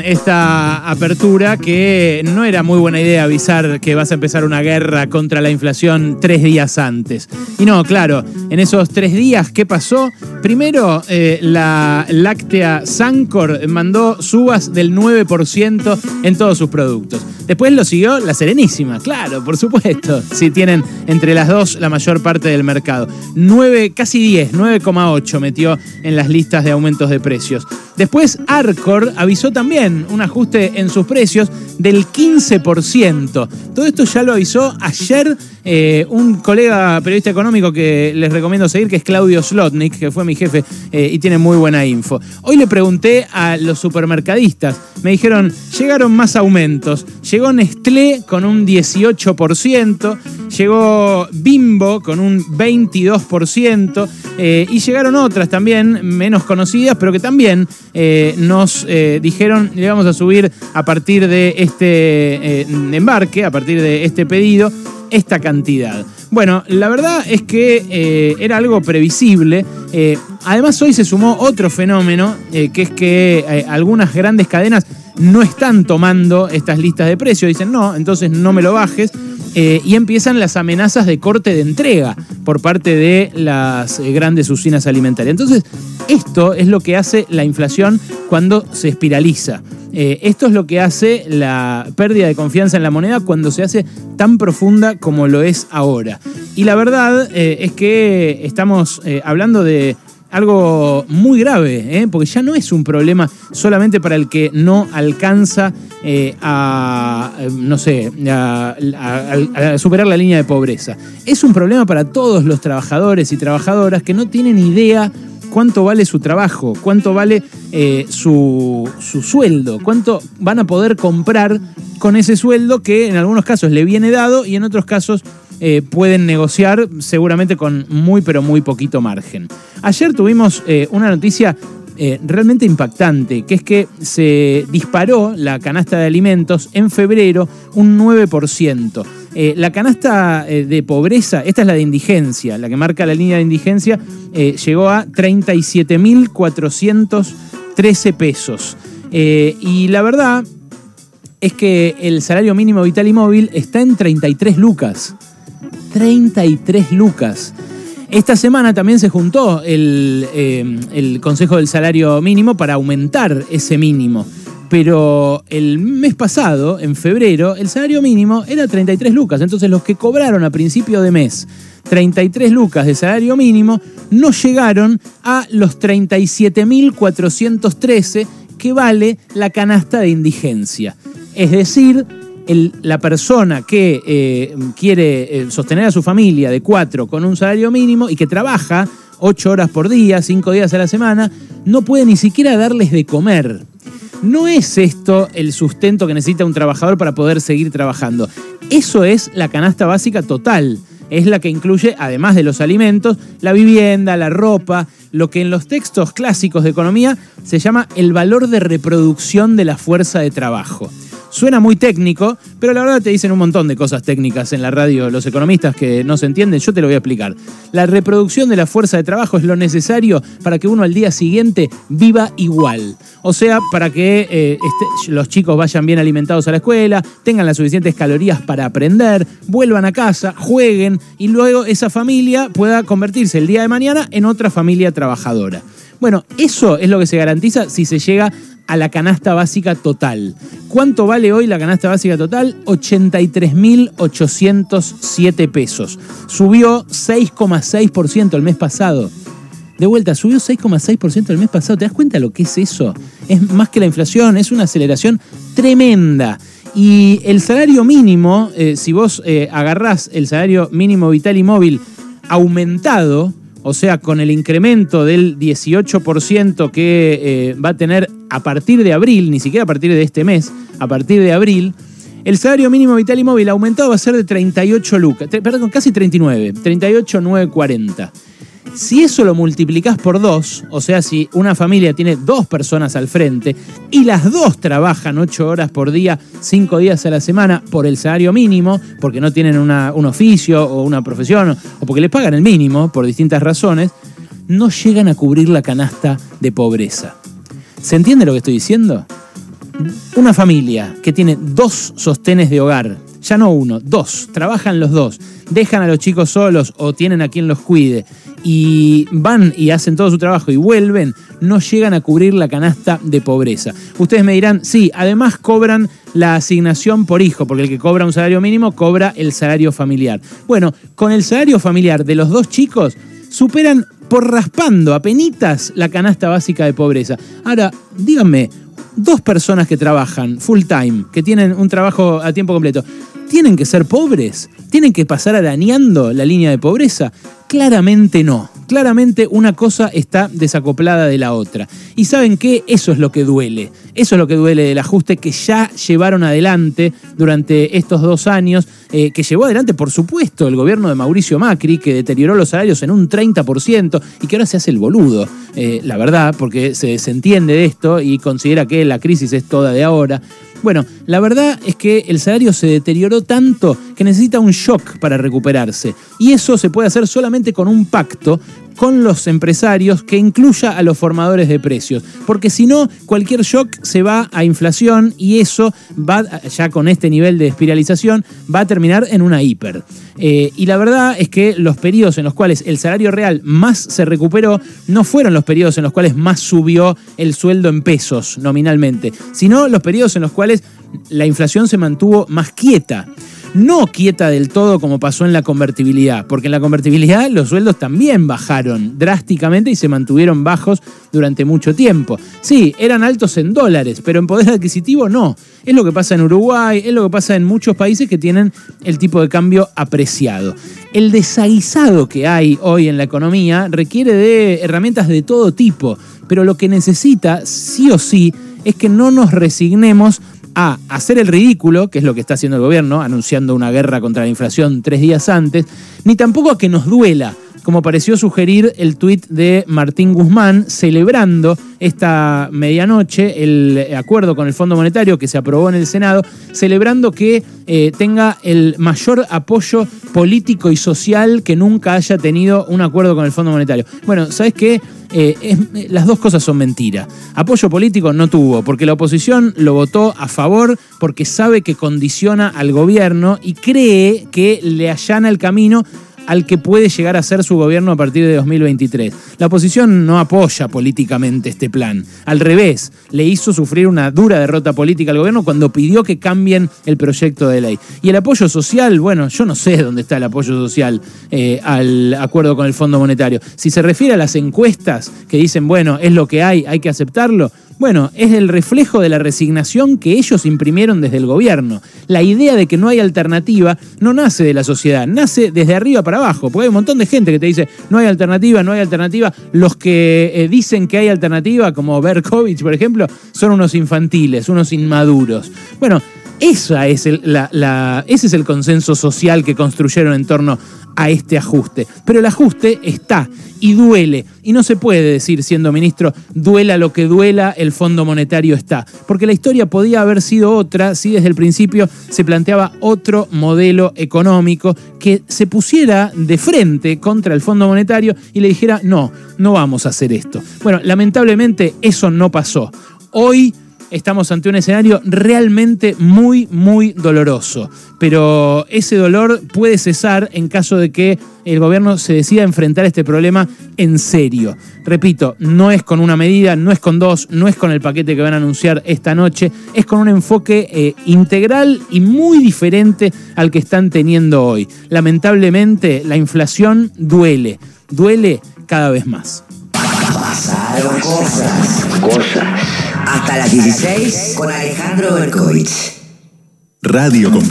esta apertura que no era muy buena idea avisar que vas a empezar una guerra contra la inflación tres días antes. Y no, claro, en esos tres días, ¿qué pasó? Primero, eh, la láctea Sancor mandó subas del 9% en todos sus productos. Después lo siguió la Serenísima, claro, por supuesto. Si tienen entre las dos la mayor parte del mercado. 9, casi 10, 9,8 metió en las listas de aumentos de precios. Después Arcor avisó también un ajuste en sus precios del 15%. Todo esto ya lo avisó ayer eh, un colega periodista económico que les recomiendo seguir, que es Claudio Slotnik, que fue mi jefe eh, y tiene muy buena info. Hoy le pregunté a los supermercadistas, me dijeron, llegaron más aumentos. Llegó Nestlé con un 18%, llegó Bimbo con un 22%, eh, y llegaron otras también menos conocidas, pero que también nos dijeron, le vamos a subir a partir de este embarque, a partir de este pedido, esta cantidad. Bueno, la verdad es que eh, era algo previsible. Eh, además, hoy se sumó otro fenómeno, eh, que es que algunas grandes cadenas no están tomando estas listas de precios. Dicen, no, entonces no me lo bajes. y empiezan las amenazas de corte de entrega por parte de las grandes usinas alimentarias. Entonces, esto es lo que hace la inflación cuando se espiraliza. Eh, esto es lo que hace la pérdida de confianza en la moneda cuando se hace tan profunda como lo es ahora. Y la verdad eh, es que estamos eh, hablando de algo muy grave, porque ya no es un problema solamente para el que no alcanza a, no sé, a, superar la línea de pobreza. Es un problema para todos los trabajadores y trabajadoras que no tienen idea cuánto vale su trabajo, cuánto vale eh, su, sueldo, cuánto van a poder comprar con ese sueldo que en algunos casos le viene dado y en otros casos eh, pueden negociar seguramente con muy pero muy poquito margen. Ayer tuvimos eh, una noticia realmente impactante, que es que se disparó la canasta de alimentos en febrero un 9%. Eh, la canasta eh, de pobreza, esta es la de indigencia, la que marca la línea de indigencia, eh, llegó a 37.413 pesos. y la verdad es que el salario mínimo vital y móvil está en 33 lucas. 33 lucas. Esta semana también se juntó el, el Consejo del Salario Mínimo para aumentar ese mínimo pero el mes pasado, en febrero, el salario mínimo era 33 lucas. Entonces los que cobraron a principio de mes 33 lucas de salario mínimo no llegaron a los 37.413 que vale la canasta de indigencia. Es decir, la persona que eh, quiere eh, sostener a su familia de cuatro con un salario mínimo y que trabaja 8 horas por día, 5 días a la semana, no puede ni siquiera darles de comer. No es esto el sustento que necesita un trabajador para poder seguir trabajando. Eso es la canasta básica total. Es la que incluye, además de los alimentos, la vivienda, la ropa, lo que en los textos clásicos de economía se llama el valor de reproducción de la fuerza de trabajo. Suena muy técnico, pero la verdad te dicen un montón de cosas técnicas en la radio los economistas que no se entienden. Yo te lo voy a explicar. La reproducción de la fuerza de trabajo es lo necesario para que uno al día siguiente viva igual. O sea, para que eh, este, los chicos vayan bien alimentados a la escuela, tengan las suficientes calorías para aprender, vuelvan a casa, jueguen y luego esa familia pueda convertirse el día de mañana en otra familia trabajadora. Bueno, eso es lo que se garantiza si se llega a la canasta básica total. ¿Cuánto vale hoy la canasta básica total? 83.807 pesos. Subió 6,6% el mes pasado. De vuelta, subió 6,6% el mes pasado. ¿Te das cuenta lo que es eso? Es más que la inflación, es una aceleración tremenda. Y el salario mínimo, eh, si vos eh, agarrás el salario mínimo vital y móvil aumentado, o sea, con el incremento del 18% que eh, va a tener a partir de abril, ni siquiera a partir de este mes, a partir de abril, el salario mínimo vital y móvil aumentado va a ser de 38 lucas, perdón, casi 39, 38,940. Si eso lo multiplicás por dos, o sea, si una familia tiene dos personas al frente y las dos trabajan ocho horas por día, cinco días a la semana por el salario mínimo, porque no tienen un oficio o una profesión, o porque les pagan el mínimo por distintas razones, no llegan a cubrir la canasta de pobreza. ¿Se entiende lo que estoy diciendo? una familia que tiene dos sostenes de hogar, ya no uno, dos, trabajan los dos, dejan a los chicos solos o tienen a quien los cuide y van y hacen todo su trabajo y vuelven, no llegan a cubrir la canasta de pobreza. Ustedes me dirán, sí, además cobran la asignación por hijo, porque el que cobra un salario mínimo cobra el salario familiar. Bueno, con el salario familiar de los dos chicos superan por raspando penitas la canasta básica de pobreza. Ahora, díganme, dos personas que trabajan full time, que tienen un trabajo a tiempo completo, ¿tienen que ser pobres? ¿Tienen que pasar arañando la línea de pobreza? Claramente no. Claramente una cosa está desacoplada de la otra. Y saben qué, eso es lo que duele. Eso es lo que duele del ajuste que ya llevaron adelante durante estos dos años, eh, que llevó adelante, por supuesto, el gobierno de Mauricio Macri, que deterioró los salarios en un 30% y que ahora se hace el boludo, eh, la verdad, porque se desentiende de esto y considera que la crisis es toda de ahora. Bueno, la verdad es que el salario se deterioró tanto que necesita un shock para recuperarse. Y eso se puede hacer solamente con un pacto con los empresarios que incluya a los formadores de precios. Porque si no, cualquier shock se va a inflación y eso va, ya con este nivel de espiralización, va a terminar en una hiper. Eh, y la verdad es que los periodos en los cuales el salario real más se recuperó no fueron los periodos en los cuales más subió el sueldo en pesos nominalmente, sino los periodos en los cuales la inflación se mantuvo más quieta no quieta del todo como pasó en la convertibilidad, porque en la convertibilidad los sueldos también bajaron drásticamente y se mantuvieron bajos durante mucho tiempo. Sí, eran altos en dólares, pero en poder adquisitivo no. Es lo que pasa en Uruguay, es lo que pasa en muchos países que tienen el tipo de cambio apreciado. El desaguisado que hay hoy en la economía requiere de herramientas de todo tipo, pero lo que necesita, sí o sí, es que no nos resignemos a hacer el ridículo, que es lo que está haciendo el gobierno, anunciando una guerra contra la inflación tres días antes, ni tampoco a que nos duela, como pareció sugerir el tuit de Martín Guzmán, celebrando esta medianoche el acuerdo con el Fondo Monetario que se aprobó en el Senado, celebrando que eh, tenga el mayor apoyo político y social que nunca haya tenido un acuerdo con el Fondo Monetario. Bueno, ¿sabes qué? Eh, las dos cosas son mentiras. Apoyo político no tuvo, porque la oposición lo votó a favor porque sabe que condiciona al gobierno y cree que le allana el camino al que puede llegar a ser su gobierno a partir de 2023. La oposición no apoya políticamente este plan. Al revés, le hizo sufrir una dura derrota política al gobierno cuando pidió que cambien el proyecto de ley. Y el apoyo social, bueno, yo no sé dónde está el apoyo social eh, al acuerdo con el Fondo Monetario. Si se refiere a las encuestas que dicen, bueno, es lo que hay, hay que aceptarlo, bueno, es el reflejo de la resignación que ellos imprimieron desde el gobierno. La idea de que no hay alternativa no nace de la sociedad, nace desde arriba para abajo, porque hay un montón de gente que te dice, no hay alternativa, no hay alternativa. Los que eh, dicen que hay alternativa, como Berkovich, por ejemplo, son unos infantiles, unos inmaduros. Bueno, esa ese es el consenso social que construyeron en torno a este ajuste. Pero el ajuste está y duele. Y no se puede decir, siendo ministro, duela lo que duela, el Fondo Monetario está. Porque la historia podía haber sido otra si desde el principio se planteaba otro modelo económico que se pusiera de frente contra el Fondo Monetario y le dijera, no, no vamos a hacer esto. Bueno, lamentablemente eso no pasó. Hoy estamos ante un escenario realmente muy, muy doloroso. Pero ese dolor puede cesar en caso de que el gobierno se decida enfrentar este problema en serio. Repito, no es con una medida, no es con dos, no es con el paquete que van a anunciar esta noche, es con un enfoque eh, integral y muy diferente al que están teniendo hoy. Lamentablemente, la inflación duele, duele cada vez más. Pasaron cosas. Cosas. Hasta las 16 con Alejandro Berkovich. Radio con